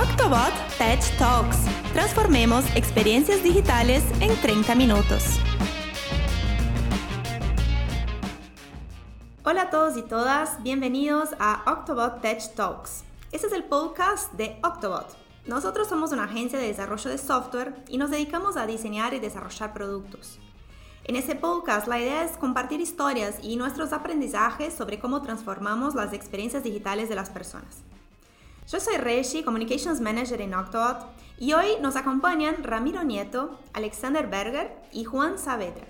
Octobot Tech Talks. Transformemos experiencias digitales en 30 minutos. Hola a todos y todas, bienvenidos a Octobot Tech Talks. Este es el podcast de Octobot. Nosotros somos una agencia de desarrollo de software y nos dedicamos a diseñar y desarrollar productos. En este podcast la idea es compartir historias y nuestros aprendizajes sobre cómo transformamos las experiencias digitales de las personas. Yo soy Reshi, Communications Manager en Octobot, y hoy nos acompañan Ramiro Nieto, Alexander Berger y Juan Saavedra.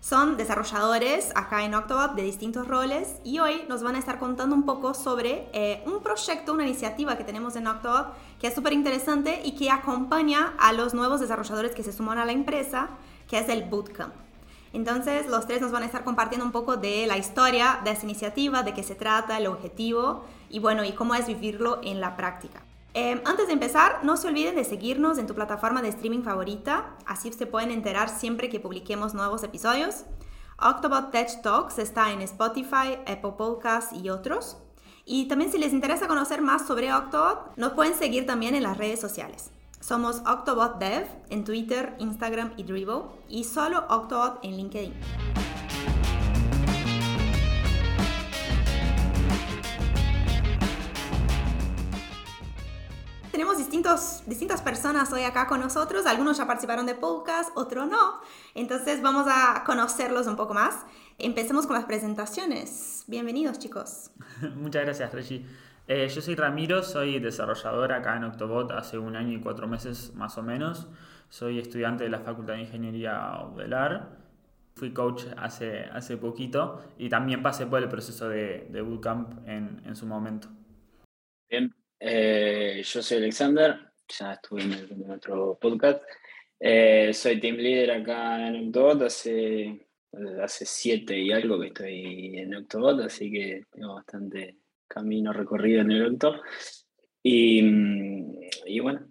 Son desarrolladores acá en Octobot de distintos roles y hoy nos van a estar contando un poco sobre eh, un proyecto, una iniciativa que tenemos en Octobot que es súper interesante y que acompaña a los nuevos desarrolladores que se suman a la empresa, que es el Bootcamp. Entonces, los tres nos van a estar compartiendo un poco de la historia de esta iniciativa, de qué se trata, el objetivo y bueno, y cómo es vivirlo en la práctica. Em, antes de empezar, no se olviden de seguirnos en tu plataforma de streaming favorita, así se pueden enterar siempre que publiquemos nuevos episodios. Octobot Tech Talks está en Spotify, Apple Podcasts y otros. Y también si les interesa conocer más sobre Octobot, nos pueden seguir también en las redes sociales. Somos Octobot Dev en Twitter, Instagram y Dribbble y solo Octobot en LinkedIn. Tenemos distintos, distintas personas hoy acá con nosotros, algunos ya participaron de podcast, otros no, entonces vamos a conocerlos un poco más. Empecemos con las presentaciones. Bienvenidos chicos. Muchas gracias Reggie. Eh, yo soy Ramiro, soy desarrollador acá en Octobot hace un año y cuatro meses más o menos. Soy estudiante de la Facultad de Ingeniería Udelar. Fui coach hace, hace poquito y también pasé por el proceso de, de bootcamp en, en, su momento. Bien, eh, yo soy Alexander, ya estuve en, otro podcast. Eh, soy team leader acá en Octobot hace, hace siete y algo que estoy en Octobot, así que tengo bastante camino recorrido en el evento. Y, y bueno.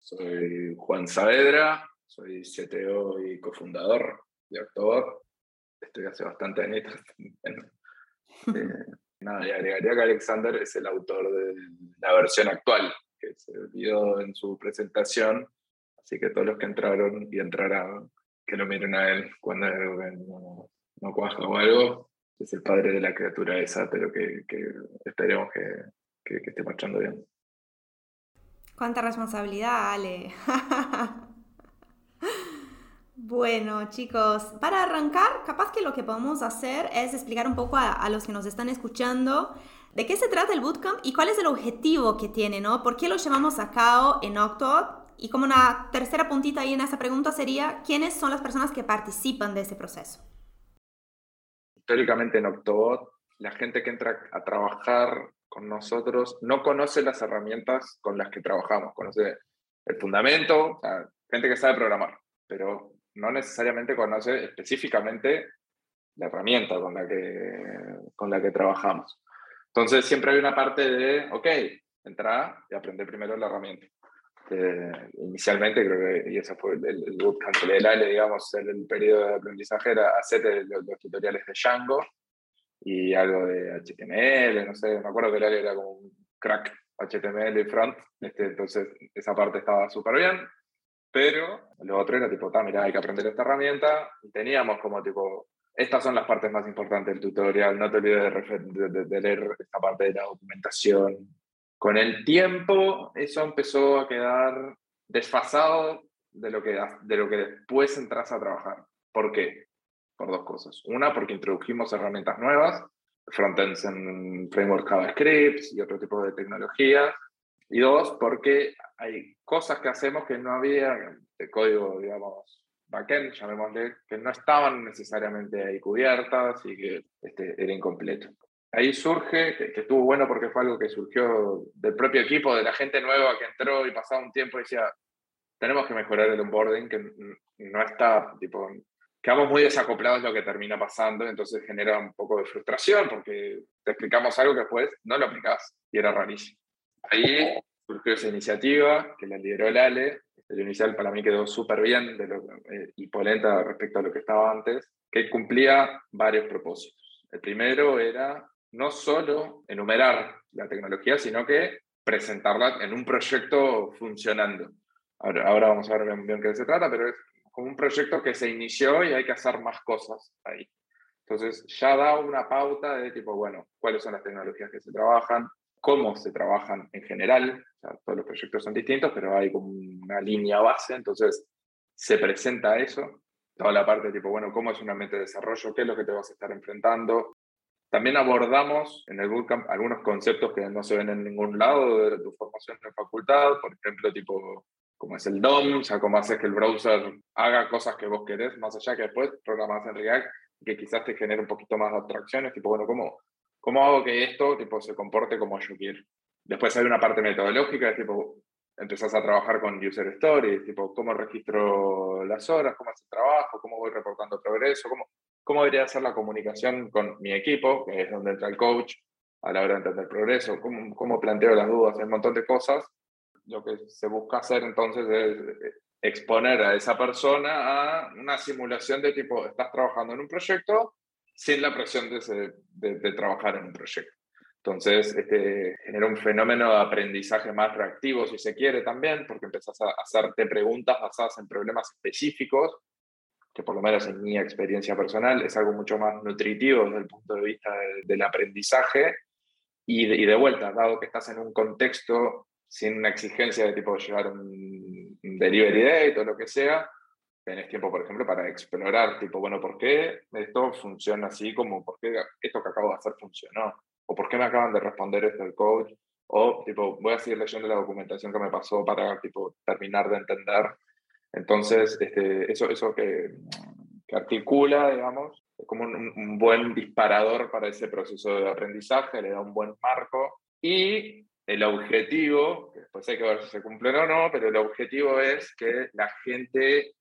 Soy Juan Saavedra, soy CTO y cofundador de October. Estoy hace bastante años. Nada, y agregaría que Alexander es el autor de la versión actual, que se vio en su presentación. Así que todos los que entraron y entrarán, que lo miren a él cuando no, no cuaja o algo, es el padre de la criatura esa, pero que, que esperemos que, que, esté marchando bien. Cuánta responsabilidad, Ale. bueno, chicos, para arrancar, capaz que lo que podemos hacer es explicar un poco a, los que nos están escuchando de qué se trata el bootcamp y cuál es el objetivo que tiene, ¿no? ¿Por qué lo llevamos a cabo en Octobot? Y como una tercera puntita ahí en esa pregunta sería, ¿quiénes son las personas que participan de ese proceso? históricamente en Octobot, la gente que entra a trabajar con nosotros no conoce las herramientas con las que trabajamos, conoce el fundamento, gente que sabe programar, pero no necesariamente conoce específicamente la herramienta con la que, con la que trabajamos. Entonces siempre hay una parte de, ok, entra y aprende primero la herramienta. Eh, inicialmente creo que, y ese fue el, el bootcamp de Ale, digamos, el, el, periodo de aprendizaje era hacer los, los, tutoriales de Django y algo de HTML, no sé, me acuerdo que el Ale era como un crack HTML y front, este, entonces esa parte estaba súper bien, pero lo otro era tipo, mira, hay que aprender esta herramienta, y teníamos como tipo, estas son las partes más importantes del tutorial, no te olvides de, de, de leer esta parte de la documentación, con el tiempo, eso empezó a quedar desfasado de lo que, de lo que después entras a trabajar. ¿Por qué? Por dos cosas. Una, porque introdujimos herramientas nuevas, frontends en framework JavaScript y otro tipo de tecnologías. Y dos, porque hay cosas que hacemos que no había de código, digamos, backend, llamémosle, que no estaban necesariamente ahí cubiertas y que este, era incompleto ahí surge, que, estuvo bueno porque fue algo que surgió del propio equipo, de la gente nueva que entró y pasaba un tiempo y decía, tenemos que mejorar el onboarding, que no está, tipo, quedamos muy desacoplados lo que termina pasando, entonces genera un poco de frustración porque te explicamos algo que después no lo aplicás y era rarísimo. Ahí surgió esa iniciativa que la lideró el Ale, el inicial para mí quedó súper bien de eh, y polenta respecto a lo que estaba antes, que cumplía varios propósitos. El primero era no solo enumerar la tecnología, sino que presentarla en un proyecto funcionando. Ahora, ahora vamos a ver bien, bien qué se trata, pero es como un proyecto que se inició y hay que hacer más cosas ahí. Entonces ya da una pauta de tipo, bueno, cuáles son las tecnologías que se trabajan, cómo se trabajan en general. todos los proyectos son distintos, pero hay como una línea base, entonces se presenta eso. Toda la parte de tipo, bueno, cómo es una mente de desarrollo, qué es lo que te vas a estar enfrentando. También abordamos en el bootcamp algunos conceptos que no se ven en ningún lado de tu formación en facultad, por ejemplo, tipo como es el DOM, o cómo haces que el browser haga cosas que vos querés, más allá que después programas en React, que quizás te genere un poquito más de abstracciones, tipo, bueno, ¿cómo, cómo hago que esto tipo, se comporte como yo quiero? Después hay una parte metodológica, tipo, empezás a trabajar con user stories, tipo, cómo registro las horas, cómo hace el trabajo, cómo voy reportando progreso, cómo, cómo debería ser la comunicación con mi equipo, que es donde entra el coach, a la hora de entender progreso, cómo, cómo planteo las dudas, hay un montón de cosas. Lo que se busca hacer entonces es eh, exponer a esa persona a una simulación de tipo, estás trabajando en un proyecto sin la presión de, trabajar en un proyecto. Entonces, este, genera un fenómeno de aprendizaje más reactivo, si se quiere también, porque empezás a hacerte preguntas basadas en problemas específicos, que por lo menos en mi experiencia personal es algo mucho más nutritivo desde el punto de vista del aprendizaje. Y de, vuelta, dado que estás en un contexto sin una exigencia de tipo llevar un, delivery date o lo que sea, tenés tiempo, por ejemplo, para explorar, tipo, bueno, ¿por qué esto funciona así? Como, ¿por qué esto que acabo de hacer funcionó? ¿O por qué me acaban de responder esto el coach? O, tipo, voy a seguir leyendo la documentación que me pasó para, tipo, terminar de entender. Entonces, este, eso, eso que, que articula, digamos, es como un, un, buen disparador para ese proceso de aprendizaje, le da un buen marco y el objetivo, que después hay que ver si se cumple o no, pero el objetivo es que la gente,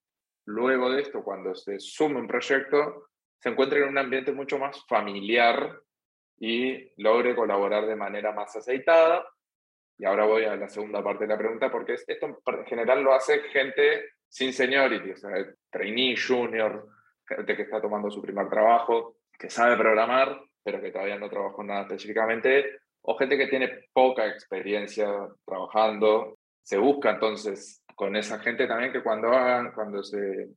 luego de esto, cuando se sume un proyecto, se encuentre en un ambiente mucho más familiar y logre colaborar de manera más aceitada. Y ahora voy a la segunda parte de la pregunta, porque esto en general lo hace gente sin seniority, o sea, trainee, junior, gente que está tomando su primer trabajo, que sabe programar, pero que todavía no trabajó nada específicamente, o gente que tiene poca experiencia trabajando. Se busca entonces con esa gente también que cuando hagan, cuando se,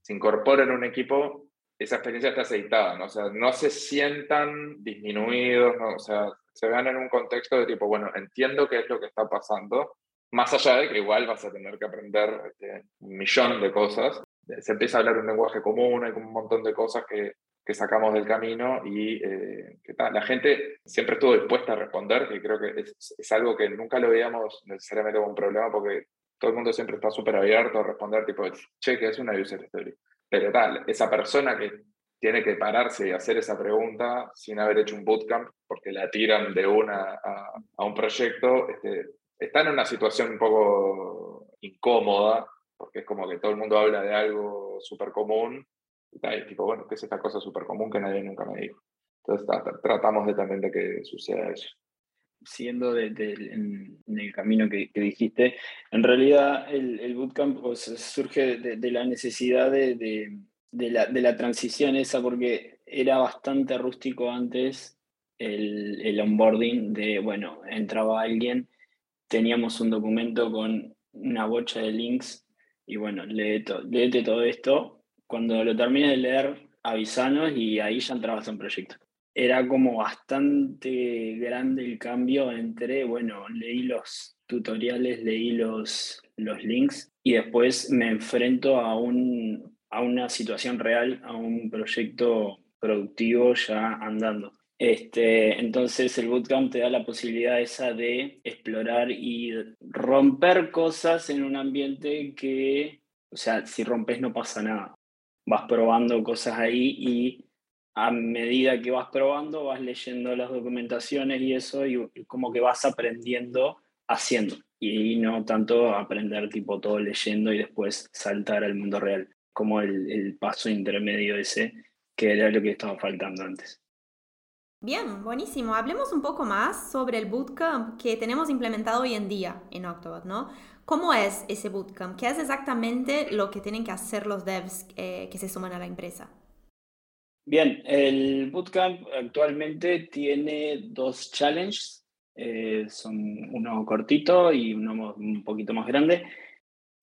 se incorporen a un equipo, esa experiencia está aceitada, ¿no? O sea, no se sientan disminuidos, ¿no? O sea, se vean en un contexto de tipo, bueno, entiendo qué es lo que está pasando, más allá de que igual vas a tener que aprender este, un millón de cosas. Se empieza a hablar un lenguaje común, hay un montón de cosas que que sacamos del camino y eh, tal, la gente siempre estuvo dispuesta a responder, que creo que es, es, algo que nunca lo veíamos necesariamente como un problema porque todo el mundo siempre está súper abierto a responder, tipo, che, que es una user story. Pero tal, esa persona que tiene que pararse y hacer esa pregunta sin haber hecho un bootcamp, porque la tiran de una a, a un proyecto, este, está en una situación un poco incómoda, porque es como que todo el mundo habla de algo súper común y tipo, bueno, ¿qué es esta cosa súper común que nadie nunca me dijo? Entonces tratamos de, también de que suceda eso. Siguiendo en, el camino que, dijiste, en realidad el, bootcamp surge de, la necesidad de, la, de la transición esa, porque era bastante rústico antes el, el onboarding de, bueno, entraba alguien, teníamos un documento con una bocha de links y bueno, léete todo esto cuando lo termine de leer, avisanos y ahí ya entrabas en proyecto. Era como bastante grande el cambio entre, bueno, leí los tutoriales, leí los, los links y después me enfrento a, un, a una situación real, a un proyecto productivo ya andando. Este, entonces el bootcamp te da la posibilidad esa de explorar y romper cosas en un ambiente que, o sea, si rompes no pasa nada vas probando cosas ahí y a medida que vas probando vas leyendo las documentaciones y eso y, como que vas aprendiendo haciendo y no tanto aprender tipo todo leyendo y después saltar al mundo real, como el, el paso intermedio ese que era lo que estaba faltando antes. Bien, buenísimo. Hablemos un poco más sobre el bootcamp que tenemos implementado hoy en día en Octobot, ¿no? ¿Cómo es ese bootcamp? ¿Qué es exactamente lo que tienen que hacer los devs eh, que se suman a la empresa? Bien, el bootcamp actualmente tiene dos challenges. Eh, son uno cortito y uno un poquito más grande.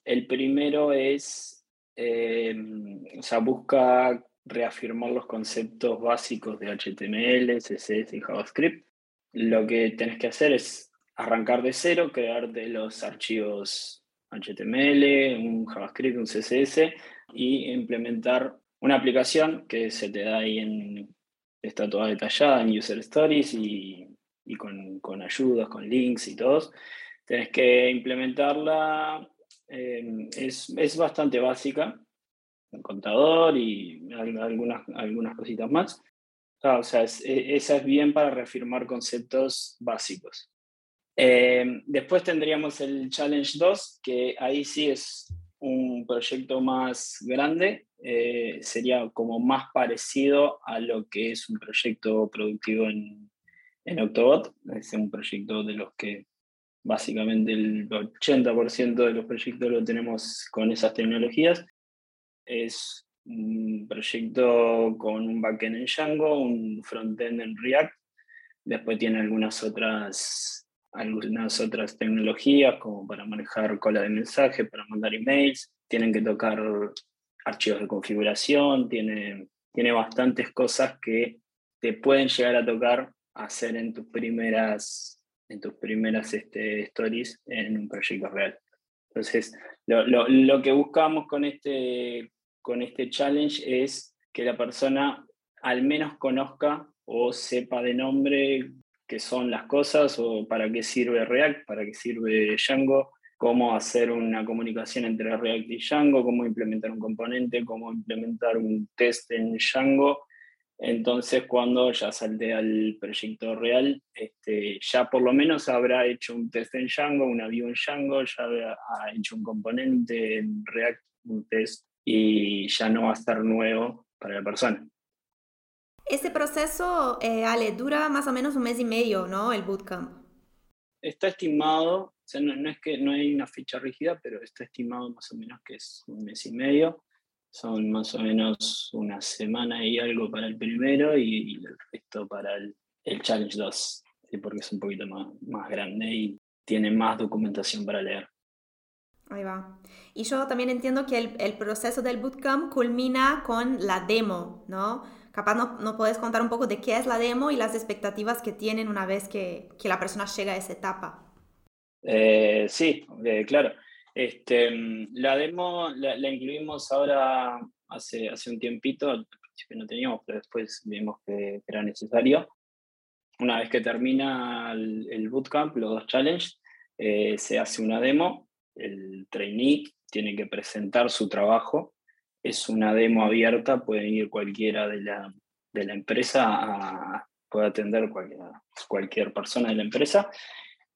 El primero es, eh, o sea, busca reafirmar los conceptos básicos de HTML, CSS y JavaScript. Lo que tenés que hacer es arrancar de cero, crear de los archivos HTML, un JavaScript, un CSS y implementar una aplicación que se te da ahí en, está toda detallada en User Stories y, con, ayudas, con links y todo. Tienes que implementarla, eh, es, bastante básica, un contador y algunas, algunas cositas más. Ah, o sea, e, esa es bien para reafirmar conceptos básicos. Eh, después tendríamos el Challenge 2, que ahí sí es un proyecto más grande, eh, sería como más parecido a lo que es un proyecto productivo en, en Octobot. Es un proyecto de los que básicamente el 80% de los proyectos lo tenemos con esas tecnologías. Es un proyecto con un backend en Django, un frontend en React. Después tiene algunas otras algunas otras tecnologías como para manejar cola de mensaje, para mandar emails, tienen que tocar archivos de configuración, tiene, tiene bastantes cosas que te pueden llegar a tocar hacer en tus primeras, en tus primeras este, stories en un proyecto real. Entonces, lo, lo, lo, que buscamos con este, con este challenge es que la persona al menos conozca o sepa de nombre qué son las cosas o para qué sirve React, para qué sirve Django, cómo hacer una comunicación entre React y Django, cómo implementar un componente, cómo implementar un test en Django. Entonces, cuando ya salte al proyecto real, este, ya por lo menos habrá hecho un test en Django, una view en Django, ya ha hecho un componente en React, un test, y ya no va a estar nuevo para la persona. Este proceso, eh, Ale, dura más o menos un mes y medio, ¿no? El bootcamp. Está estimado, o sea, no, es que no hay una fecha rígida, pero está estimado más o menos que es un mes y medio. Son más o menos una semana y algo para el primero y, el resto para el, Challenge 2, porque es un poquito más, más grande y tiene más documentación para leer. Ahí va. Y yo también entiendo que el, el proceso del bootcamp culmina con la demo, ¿no? Capaz no, no puedes contar un poco de qué es la demo y las expectativas que tienen una vez que, que la persona llega a esa etapa. Eh, sí, eh, claro. Este, la demo la, incluimos ahora hace, hace un tiempito, al principio no teníamos, pero después vimos que era necesario. Una vez que termina el, bootcamp, los dos challenges, eh, se hace una demo, el trainee tiene que presentar su trabajo es una demo abierta, pueden ir cualquiera de la, de la empresa, a, puede atender cualquier, cualquier persona de la empresa.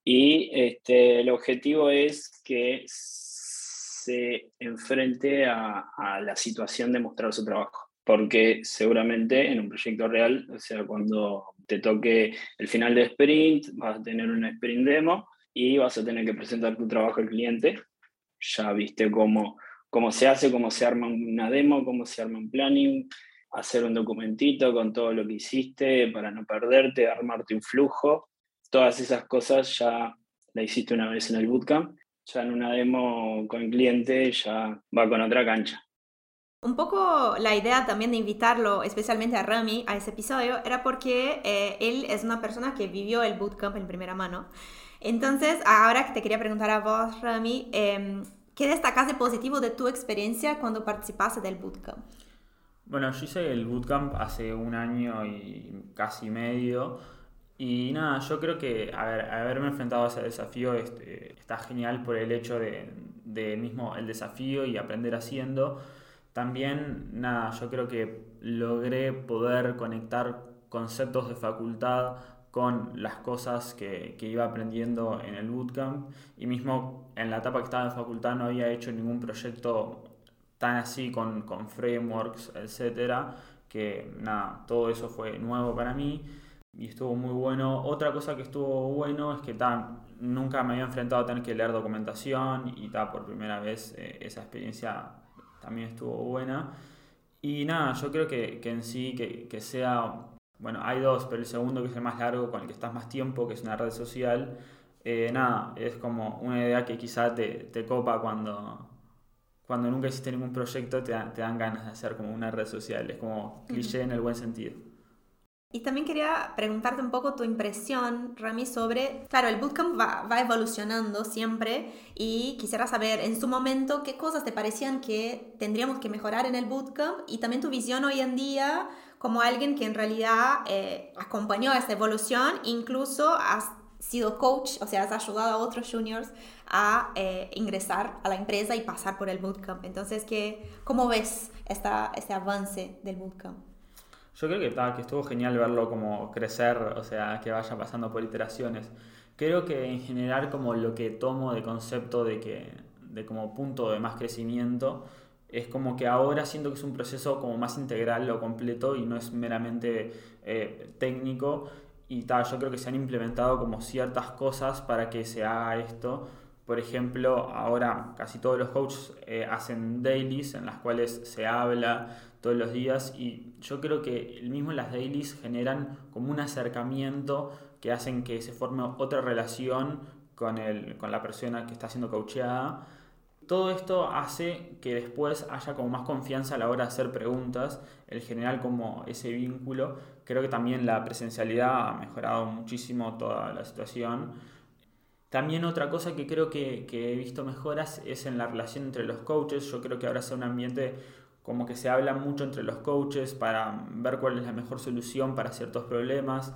Y este, el objetivo es que se enfrente a, a, la situación de mostrar su trabajo. Porque seguramente en un proyecto real, o sea, cuando te toque el final de sprint, vas a tener una sprint demo y vas a tener que presentar tu trabajo al cliente. Ya viste cómo cómo se hace, cómo se arma una demo, cómo se arma un planning, hacer un documentito con todo lo que hiciste para no perderte, armarte un flujo. Todas esas cosas ya la hiciste una vez en el bootcamp. Ya en una demo con el cliente ya va con otra cancha. Un poco la idea también de invitarlo, especialmente a Rami, a ese episodio, era porque eh, él es una persona que vivió el bootcamp en primera mano. Entonces, ahora que te quería preguntar a vos, Rami, eh, ¿Qué destacas de positivo de tu experiencia cuando participaste del bootcamp? Bueno, yo hice el bootcamp hace un año y casi medio. Y nada, yo creo que haberme enfrentado a ese desafío este, está genial por el hecho de, de, mismo el desafío y aprender haciendo. También, nada, yo creo que logré poder conectar conceptos de facultad con las cosas que, que, iba aprendiendo en el bootcamp y mismo en la etapa que estaba en facultad no había hecho ningún proyecto tan así con, con frameworks, etcétera, que nada, todo eso fue nuevo para mí y estuvo muy bueno. Otra cosa que estuvo bueno es que tan, nunca me había enfrentado a tener que leer documentación y ta, por primera vez eh, esa experiencia también estuvo buena. Y nada, yo creo que, que en sí, que, que sea Bueno, hay dos, pero el segundo que es el más largo, con el que estás más tiempo, que es una red social, eh, nada, es como una idea que quizá te, te copa cuando, cuando nunca hiciste ningún proyecto, te, te, dan ganas de hacer como una red social. Es como cliché en el buen sentido. Y también quería preguntarte un poco tu impresión, Rami, sobre, claro, el bootcamp va, va, evolucionando siempre y quisiera saber en su momento qué cosas te parecían que tendríamos que mejorar en el bootcamp y también tu visión hoy en día como alguien que en realidad eh, acompañó esta evolución, incluso has sido coach, o sea, has ayudado a otros juniors a eh, ingresar a la empresa y pasar por el bootcamp. Entonces, ¿qué, ¿cómo ves esta, este avance del bootcamp? Yo creo que, que estuvo genial verlo como crecer, o sea, que vaya pasando por iteraciones. Creo que en general como lo que tomo de concepto de que de como punto de más crecimiento es como que ahora siento que es un proceso como más integral o completo y no es meramente eh, técnico y tal, yo creo que se han implementado como ciertas cosas para que se haga esto. Por ejemplo, ahora casi todos los coaches eh, hacen dailies en las cuales se habla todos los días y yo creo que el mismo las dailies generan como un acercamiento que hacen que se forme otra relación con, el, con la persona que está siendo coacheada. Todo esto hace que después haya como más confianza a la hora de hacer preguntas, el general como ese vínculo. Creo que también la presencialidad ha mejorado muchísimo toda la situación. También otra cosa que creo que, he visto mejoras es en la relación entre los coaches. Yo creo que ahora es un ambiente como que se habla mucho entre los coaches para ver cuál es la mejor solución para ciertos problemas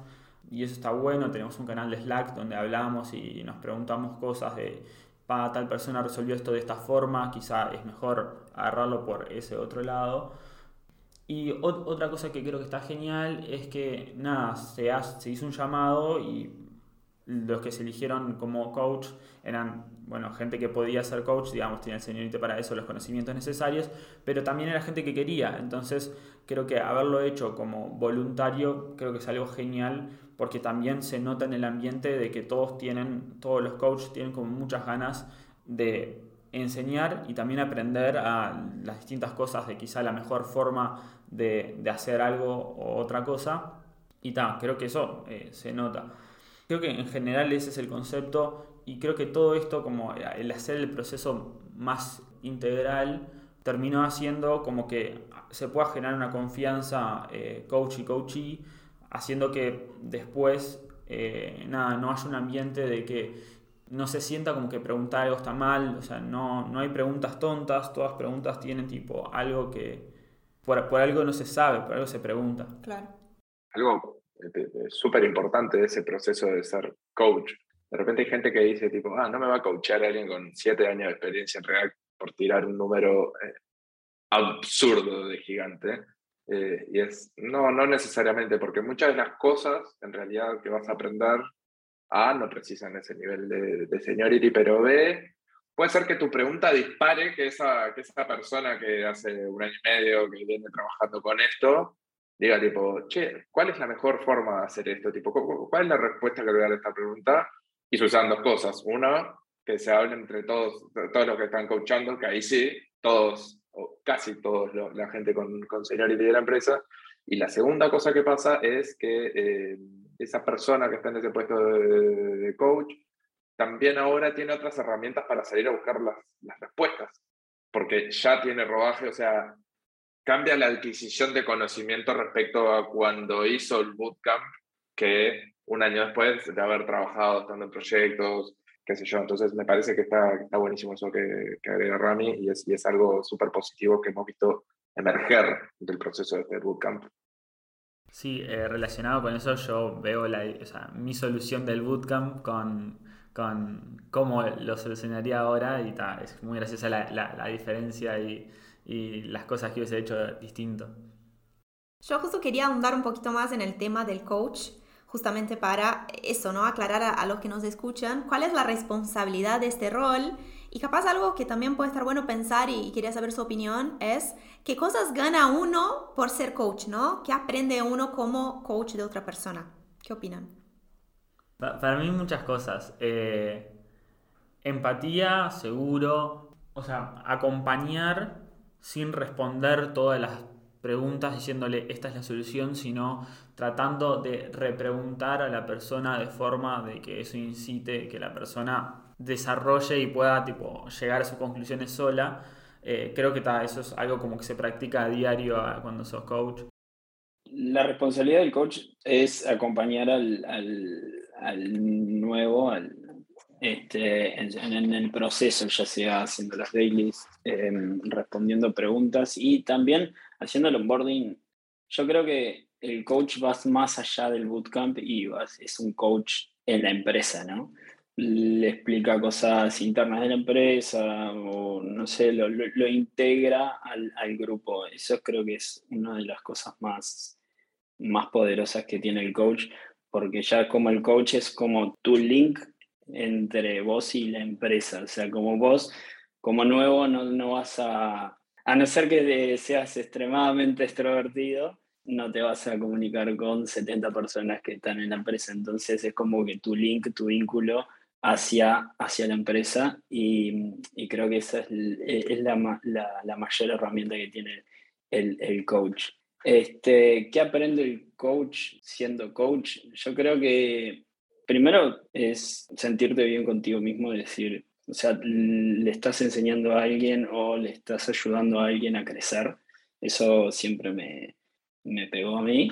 y eso está bueno, tenemos un canal de Slack donde hablamos y nos preguntamos cosas de, pa, tal persona resolvió esto de esta forma, quizá es mejor agarrarlo por ese otro lado. Y otra cosa que creo que está genial es que, nada, se, se hizo un llamado y los que se eligieron como coach eran, bueno, gente que podía ser coach, digamos, tenía el señorito para eso, los conocimientos necesarios, pero también era gente que quería. Entonces, creo que haberlo hecho como voluntario, creo que es algo genial, porque también se nota en el ambiente de que todos tienen, todos los coaches tienen como muchas ganas de enseñar y también aprender a las distintas cosas de quizá la mejor forma de, de hacer algo o otra cosa. Y tal, creo que eso eh, se nota. Creo que en general ese es el concepto y creo que todo esto, como el hacer el proceso más integral, terminó haciendo como que se pueda generar una confianza eh, coach y coachee, haciendo que después eh, nada, no haya un ambiente de que no se sienta como que preguntar algo está mal, o sea, no, no hay preguntas tontas, todas preguntas tienen tipo algo que por, por algo no se sabe, por algo se pregunta. Claro. Algo súper importante ese proceso de ser coach. De repente hay gente que dice tipo, ah, no me va a coachar alguien con siete años de experiencia en React por tirar un número eh, absurdo de gigante. Eh, y es, no, no necesariamente, porque muchas de las cosas en realidad que vas a aprender, A, no precisan ese nivel de, de seniority, pero B, puede ser que tu pregunta dispare que esa, que esa persona que hace un año y medio que viene trabajando con esto, diga tipo, che, ¿cuál es la mejor forma de hacer esto? Tipo, ¿cuál es la respuesta que le voy a dar a esta pregunta? Y se usan dos cosas. Una, que se hable entre todos, todos los que están coachando, que ahí sí, todos, o casi todos, la gente con, con seniority de la empresa. Y la segunda cosa que pasa es que eh, esa persona que está en ese puesto de, de, coach también ahora tiene otras herramientas para salir a buscar las, las respuestas, porque ya tiene rodaje, o sea, cambia la adquisición de conocimiento respecto a cuando hizo el bootcamp que un año después de haber trabajado estando en proyectos, qué sé yo. Entonces me parece que está, está buenísimo eso que, que agrega Rami y es, y es algo súper positivo que hemos visto emerger del proceso de este bootcamp. Sí, eh, relacionado con eso yo veo la, mi solución del bootcamp con, con cómo lo solucionaría ahora y es muy graciosa la, la, la diferencia y y las cosas que hubiese hecho distinto. Yo justo quería ahondar un poquito más en el tema del coach, justamente para eso, ¿no? Aclarar a, a, los que nos escuchan cuál es la responsabilidad de este rol y capaz algo que también puede estar bueno pensar y, y quería saber su opinión es qué cosas gana uno por ser coach, ¿no? ¿Qué aprende uno como coach de otra persona? ¿Qué opinan? Para mí muchas cosas. Eh, empatía, seguro. O sea, acompañar sin responder todas las preguntas diciéndole esta es la solución, sino tratando de repreguntar a la persona de forma de que eso incite que la persona desarrolle y pueda tipo, llegar a sus conclusiones sola. Eh, creo que eso es algo como que se practica a diario cuando sos coach. La responsabilidad del coach es acompañar al, al, nuevo, al, este, en, el proceso, ya sea haciendo las dailies, em, respondiendo preguntas y también haciendo el onboarding. Yo creo que el coach va más allá del bootcamp y es un coach en la empresa, ¿no? Le explica cosas internas de la empresa o no sé, lo, lo, integra al, al, grupo. Eso creo que es una de las cosas más, más poderosas que tiene el coach, porque ya como el coach es como tu link entre vos y la empresa. O sea, como vos, como nuevo, no, no vas a, a no ser que seas extremadamente extrovertido, no te vas a comunicar con 70 personas que están en la empresa. Entonces es como que tu link, tu vínculo hacia, hacia la empresa y, creo que esa es, es la, la, la, mayor herramienta que tiene el, el coach. Este, ¿Qué aprende el coach siendo coach? Yo creo que primero es sentirte bien contigo mismo, decir, o sea, le estás enseñando a alguien o le estás ayudando a alguien a crecer. Eso siempre me, me pegó a mí.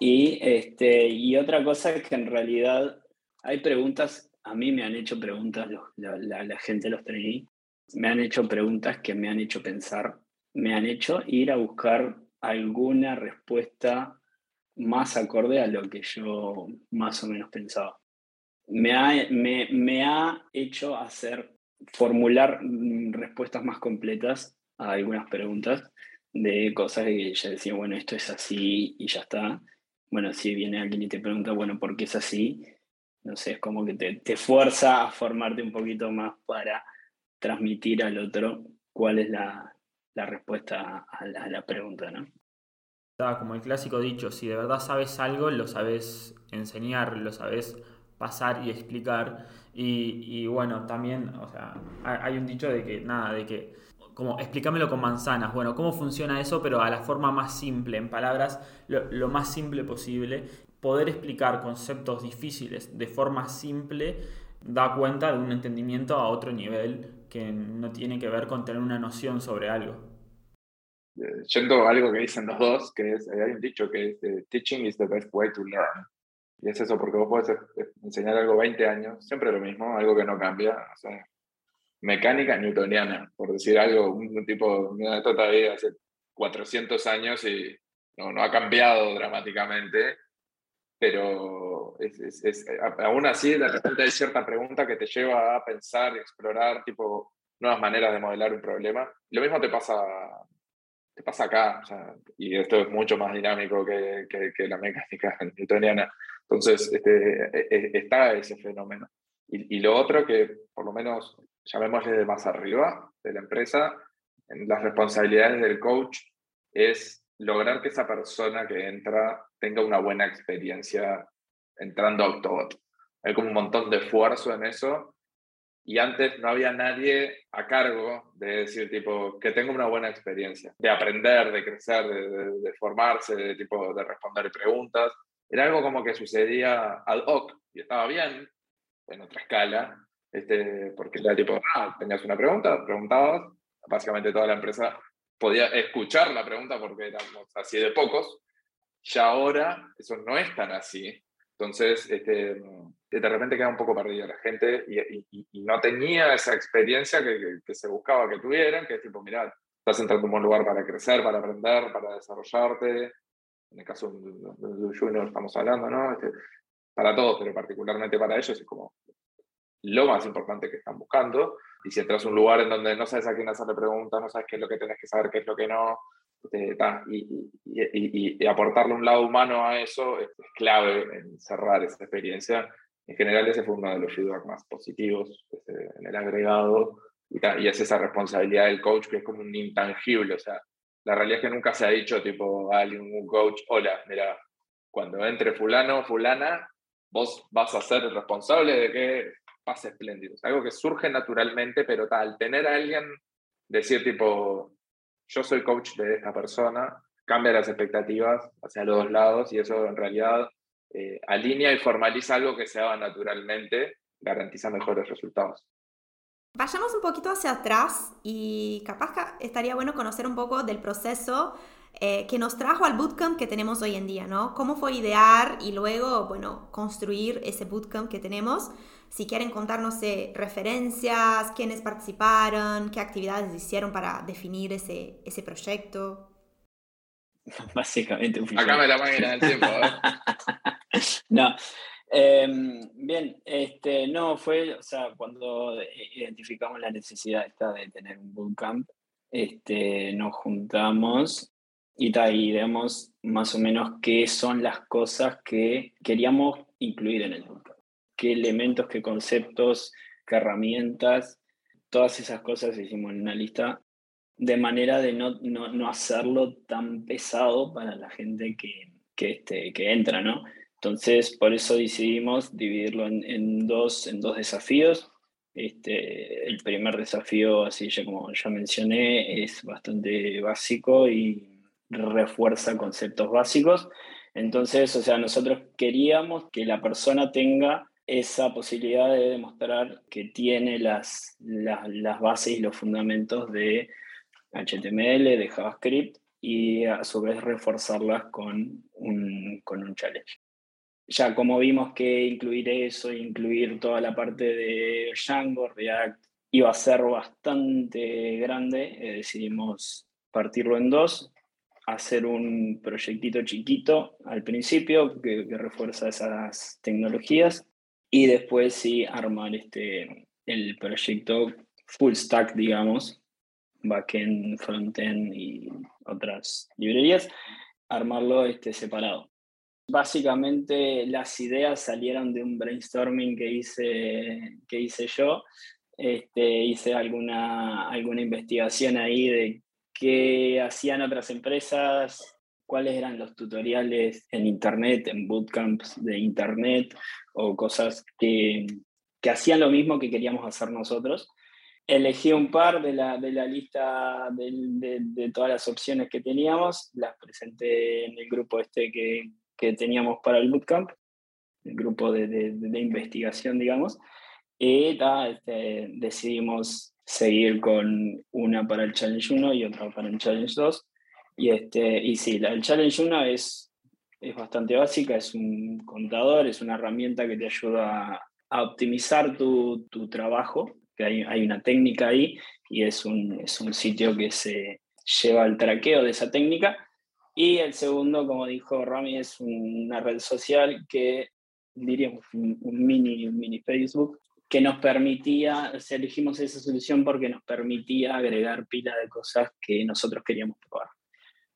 Y, este, y otra cosa es que en realidad hay preguntas, a mí me han hecho preguntas, la, gente los trainee, me han hecho preguntas que me han hecho pensar, me han hecho ir a buscar alguna respuesta más acorde a lo que yo más o menos pensaba. Me ha, me, me ha hecho hacer, formular mm, respuestas más completas a algunas preguntas de cosas que ya decía, bueno, esto es así y ya está. Bueno, si viene alguien y te pregunta, bueno, ¿por qué es así? No sé, es como que te, te fuerza a formarte un poquito más para transmitir al otro cuál es la, la respuesta a la, a la pregunta, ¿no? Como el clásico dicho, si de verdad sabes algo, lo sabes enseñar, lo sabes pasar y explicar. Y, bueno, también, o sea, hay un dicho de que, nada, de que, como, explícamelo con manzanas. Bueno, ¿cómo funciona eso? Pero a la forma más simple, en palabras, lo, más simple posible. Poder explicar conceptos difíciles de forma simple da cuenta de un entendimiento a otro nivel que no tiene que ver con tener una noción sobre algo yendo a algo que dicen los dos, que es, hay un dicho que es, eh, teaching is the best way to learn. Y es eso, porque vos podés eh, enseñar algo 20 años, siempre lo mismo, algo que no cambia. mecánica newtoniana, por decir algo, un, tipo, mira, esto todavía hace 400 años y no, no ha cambiado dramáticamente, pero es, es, aún así de repente hay cierta pregunta que te lleva a pensar explorar tipo nuevas maneras de modelar un problema. Lo mismo te pasa ¿qué pasa acá? y esto es mucho más dinámico que, que, la mecánica newtoniana. Entonces, este, e, e, está ese fenómeno. Y, y, lo otro que, por lo menos, llamémosle de más arriba de la empresa, en las responsabilidades del coach es lograr que esa persona que entra tenga una buena experiencia entrando a Octobot. Hay como un montón de esfuerzo en eso y antes no había nadie a cargo de decir, tipo, que tenga una buena experiencia, de aprender, de crecer, de, formarse, de, tipo, de responder preguntas. Era algo como que sucedía ad hoc y estaba bien, en otra escala, este, porque era tipo, ah, tenías una pregunta, preguntabas, básicamente toda la empresa podía escuchar la pregunta porque éramos así de pocos, y ahora eso no es tan así. Entonces, este, de repente queda un poco perdida la gente y, no tenía esa experiencia que, que, se buscaba que tuvieran, que es tipo, mirá, estás entrando en un lugar para crecer, para aprender, para desarrollarte. En el caso de, de, Junior estamos hablando, ¿no? Este, para todos, pero particularmente para ellos es como lo más importante que están buscando. Y si entras a un lugar en donde no sabes a quién hacerle preguntas, no sabes qué es lo que tenés que saber, qué es lo que no, este, y, aportarle un lado humano a eso es clave en cerrar esa experiencia en general ese fue uno de los feedback más positivos este, en el agregado y, es esa responsabilidad del coach que es como un intangible, o sea, la realidad es que nunca se ha dicho tipo a alguien, un coach, hola, mira, cuando entre fulano, fulana, vos vas a ser responsable de que pase espléndido. Es algo que surge naturalmente, pero tal, tener a alguien decir tipo, yo soy coach de esta persona, cambia las expectativas hacia los dos lados y eso en realidad eh, alinea y formaliza algo que se haga naturalmente, garantiza mejores resultados. Vayamos un poquito hacia atrás y capaz estaría bueno conocer un poco del proceso eh, que nos trajo al bootcamp que tenemos hoy en día, ¿no? Cómo fue idear y luego, bueno, construir ese bootcamp que tenemos. Si quieren contarnos eh, referencias, quiénes participaron, qué actividades hicieron para definir ese, ese proyecto. Básicamente un Acá me la máquina del tiempo. ¿eh? no. Em, bien, este, no, fue, o sea, cuando identificamos la necesidad esta de tener un bootcamp, este, nos juntamos y, ahí vemos más o menos qué son las cosas que queríamos incluir en el bootcamp. Qué elementos, qué conceptos, qué herramientas, todas esas cosas hicimos en una lista de manera de no, no, no hacerlo tan pesado para la gente que, que, este, que entra, ¿no? Entonces, por eso decidimos dividirlo en, en, dos, en dos desafíos. Este, el primer desafío, así ya como ya mencioné, es bastante básico y refuerza conceptos básicos. Entonces, o sea, nosotros queríamos que la persona tenga esa posibilidad de demostrar que tiene las, las, bases y los fundamentos de HTML, de JavaScript y a su vez reforzarlas con un, con un challenge. Ya como vimos que incluir eso, incluir toda la parte de Django, React, iba a ser bastante grande, eh, decidimos partirlo en dos hacer un proyectito chiquito al principio que, refuerza esas tecnologías y después sí armar este, el proyecto full stack, digamos, backend, frontend y otras librerías, armarlo este, separado. Básicamente las ideas salieron de un brainstorming que hice, que hice yo. Este, hice alguna, alguna investigación ahí de qué hacían otras empresas, cuáles eran los tutoriales en Internet, en bootcamps de Internet o cosas que, que hacían lo mismo que queríamos hacer nosotros. Elegí un par de la, de la lista de, de, todas las opciones que teníamos, las presenté en el grupo este que, que teníamos para el bootcamp, el grupo de, de investigación, digamos, y este, decidimos seguir con una para el Challenge 1 y otra para el Challenge 2. Y, este, y sí, el Challenge 1 es, es bastante básica, es un contador, es una herramienta que te ayuda a, optimizar tu, tu, trabajo, que hay, hay, una técnica ahí y es un, es un sitio que se lleva el traqueo de esa técnica. Y el segundo, como dijo Rami, es una red social que diríamos un, mini, un mini Facebook, que nos permitía, elegimos esa solución porque nos permitía agregar pila de cosas que nosotros queríamos probar.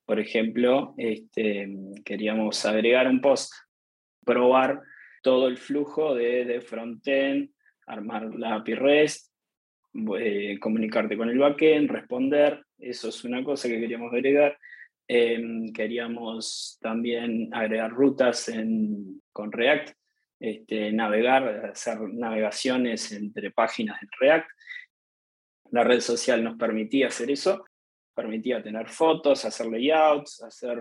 Por ejemplo, este, queríamos agregar un post, probar todo el flujo de, de frontend, armar la API REST, eh, comunicarte con el backend, responder, eso es una cosa que queríamos agregar. Em, queríamos también agregar rutas en, con React, este, navegar, hacer navegaciones entre páginas en React. La red social nos permitía hacer eso, permitía tener fotos, hacer layouts, hacer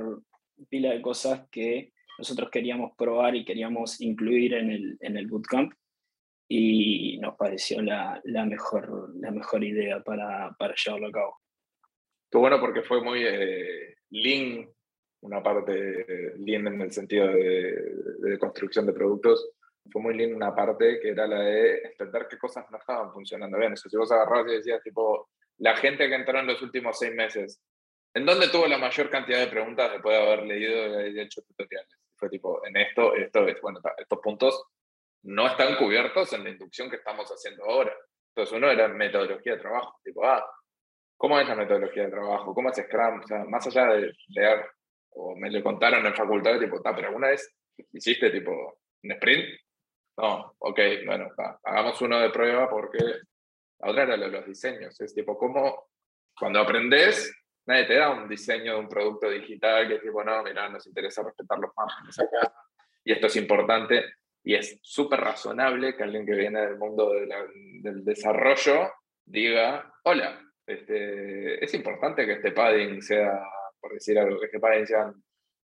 pila de cosas que nosotros queríamos probar y queríamos incluir en el, en el bootcamp y nos pareció la, la, mejor, la mejor idea para, para llevarlo a cabo. Estuvo bueno porque fue muy eh, lean una parte linda en el sentido de, construcción de productos. Fue muy linda una parte que era la de entender qué cosas no estaban funcionando bien. Eso, si vos agarrás y decías, tipo, la gente que entró en los últimos seis meses, ¿en dónde tuvo la mayor cantidad de preguntas después de haber leído y hecho tutoriales? Fue tipo, en esto, esto es, bueno, estos puntos no están cubiertos en la inducción que estamos haciendo ahora. Entonces, uno era metodología de trabajo, tipo, ah, ¿cómo es la metodología de trabajo? ¿Cómo es Scrum? O sea, más allá de leer o me lo contaron en facultad, tipo, pero alguna vez hiciste tipo un sprint? No, ok, bueno, hagamos uno de prueba porque la otra era los diseños. Es tipo, ¿cómo cuando aprendes, nadie te da un diseño de un producto digital que es tipo, no, mira, nos interesa respetar los márgenes acá y esto es importante. Y es súper razonable que alguien que viene del mundo del desarrollo diga, hola, este, es importante que este padding sea por decir algo, que parecían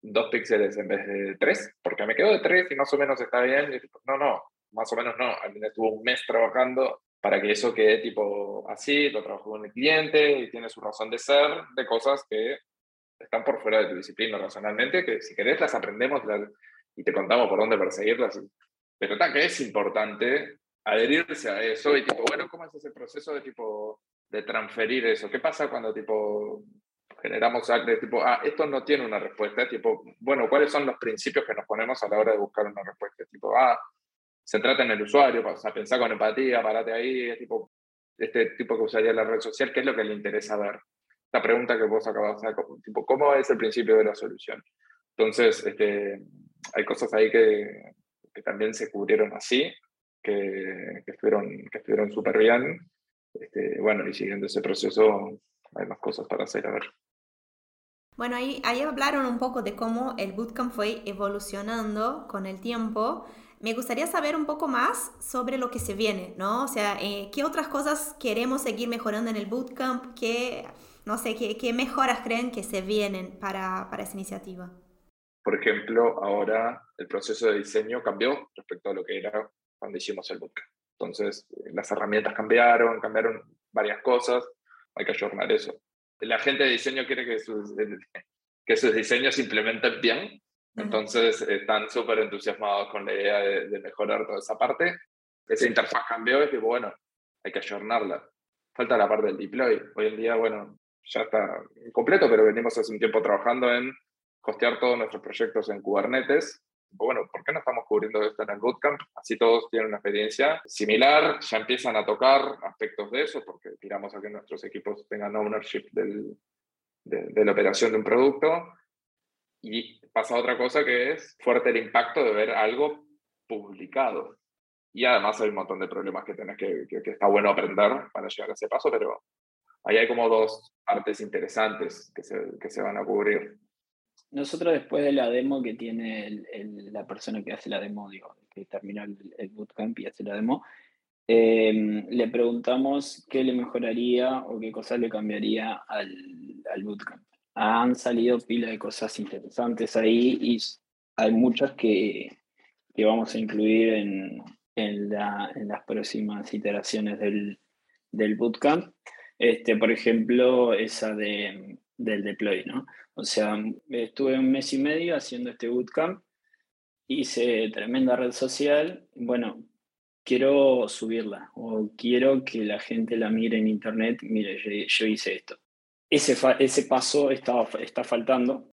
dos píxeles en vez de tres, porque me quedo de tres y más o menos está bien. Y no, no, más o menos no. Al menos estuvo un mes trabajando para que eso quede tipo así, lo trabajó con el cliente y tiene su razón de ser de cosas que están por fuera de tu disciplina racionalmente, que si querés las aprendemos y te contamos por dónde perseguirlas. Pero está que es importante adherirse a eso y tipo, bueno, ¿cómo es ese proceso de tipo de transferir eso? ¿Qué pasa cuando tipo generamos de tipo, ah, esto no tiene una respuesta, tipo, bueno, ¿cuáles son los principios que nos ponemos a la hora de buscar una respuesta? Tipo, ah, se trata en el usuario, o sea, pensar con empatía, parate ahí, tipo, este tipo que usaría la red social, ¿qué es lo que le interesa ver? La pregunta que vos acabas de hacer, tipo, ¿cómo es el principio de la solución? Entonces, este, hay cosas ahí que, que también se cubrieron así, que, que estuvieron que estuvieron súper bien. Este, bueno, y siguiendo ese proceso hay más cosas para hacer, a ver. Bueno, ahí, ahí hablaron un poco de cómo el bootcamp fue evolucionando con el tiempo. Me gustaría saber un poco más sobre lo que se viene, ¿no? O sea, eh, ¿qué otras cosas queremos seguir mejorando en el bootcamp? ¿Qué, no sé, qué, qué mejoras creen que se vienen para, para esa iniciativa? Por ejemplo, ahora el proceso de diseño cambió respecto a lo que era cuando hicimos el bootcamp. Entonces, las herramientas cambiaron, cambiaron varias cosas, hay que ayornar eso. La gente de diseño quiere que sus, que sus diseños se implementen bien, entonces están súper entusiasmados con la idea de, mejorar toda esa parte. Esa interfaz cambió y digo, bueno, hay que ayornarla. Falta la parte del deploy. Hoy en día, bueno, ya está completo, pero venimos hace un tiempo trabajando en costear todos nuestros proyectos en Kubernetes. Bueno, ¿por qué no estamos cubriendo esto en el bootcamp? Así todos tienen una experiencia similar, ya empiezan a tocar aspectos de eso, porque tiramos a que nuestros equipos tengan ownership del, de, de la operación de un producto y pasa otra cosa que es fuerte el impacto de ver algo publicado. Y además hay un montón de problemas que tenés que, que, está bueno aprender para llegar a ese paso, pero ahí hay como dos partes interesantes que se, que se van a cubrir. Nosotros después de la demo que tiene la persona que hace la demo, digo, que terminó el, bootcamp y hace la demo, em, le preguntamos qué le mejoraría o qué cosas le cambiaría al, bootcamp han salido pila de cosas interesantes ahí y hay muchas que, que vamos a incluir en, en, las próximas iteraciones del, del bootcamp. Este, por ejemplo, esa de, del deploy, ¿no? O sea, estuve un mes y medio haciendo este bootcamp, hice tremenda red social, bueno, quiero subirla o quiero que la gente la mire en internet, mire, yo hice esto ese, ese paso está, está faltando.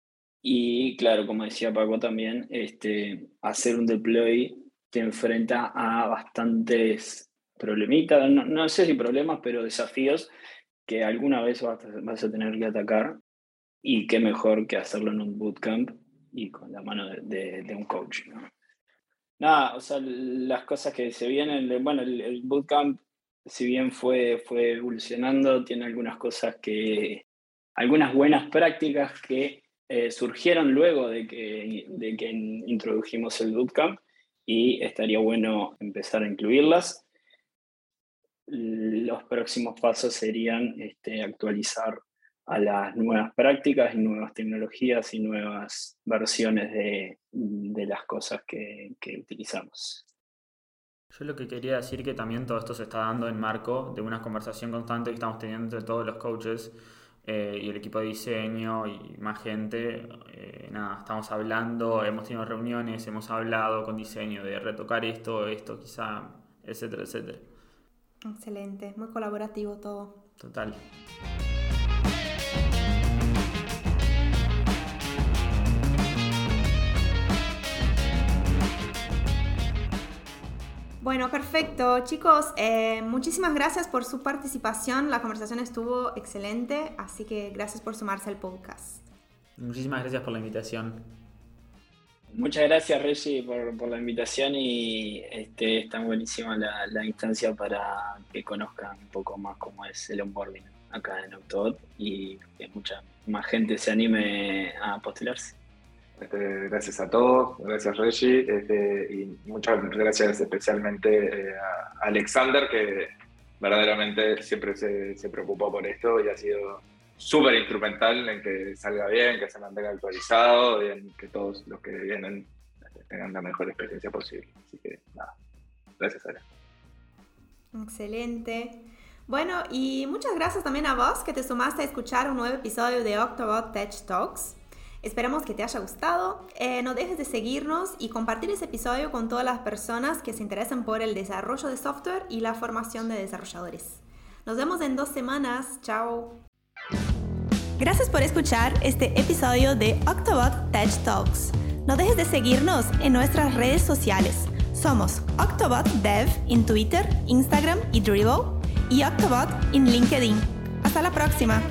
Y claro, como decía Paco también, este, hacer un deploy te enfrenta a bastantes problemitas, no, sé si problemas, pero desafíos que alguna vez vas a, vas a, tener que atacar y qué mejor que hacerlo en un bootcamp y con la mano de, de, un coach. ¿no? Nada, o sea, las cosas que se vienen, bueno, el, el bootcamp si bien fue, fue evolucionando, tiene algunas cosas que, algunas buenas prácticas que eh, surgieron luego de que, de que introdujimos el bootcamp y estaría bueno empezar a incluirlas. Los próximos pasos serían este, actualizar a las nuevas prácticas y nuevas tecnologías y nuevas versiones de, las cosas que, que utilizamos. Yo lo que quería decir que también todo esto se está dando en marco de una conversación constante que estamos teniendo entre todos los coaches eh, y el equipo de diseño y más gente. Eh, nada, estamos hablando, hemos tenido reuniones, hemos hablado con diseño de retocar esto, esto quizá, etcétera, etcétera. Excelente, muy colaborativo todo. Total. Bueno, perfecto. Chicos, eh, muchísimas gracias por su participación. La conversación estuvo excelente, así que gracias por sumarse al podcast. Muchísimas gracias por la invitación. Muchas gracias, Reggie, por, la invitación y este, está buenísima la, la, instancia para que conozcan un poco más cómo es el onboarding acá en Octobot y que mucha más gente se anime a postularse. Este, gracias a todos, gracias Reggie, este, y muchas gracias especialmente eh, a Alexander, que verdaderamente siempre se, se, preocupó por esto y ha sido súper instrumental en que salga bien, que se mantenga actualizado y en que todos los que vienen tengan la mejor experiencia posible. Así que nada, gracias Ale. Excelente. Bueno, y muchas gracias también a vos que te sumaste a escuchar un nuevo episodio de Octobot Tech Talks. Esperamos que te haya gustado. Eh, no dejes de seguirnos y compartir ese episodio con todas las personas que se interesan por el desarrollo de software y la formación de desarrolladores. Nos vemos en dos semanas. Chao. Gracias por escuchar este episodio de Octobot Tech Talks. No dejes de seguirnos en nuestras redes sociales. Somos Octobot Dev en Twitter, Instagram y Dribbble y Octobot en LinkedIn. Hasta la próxima.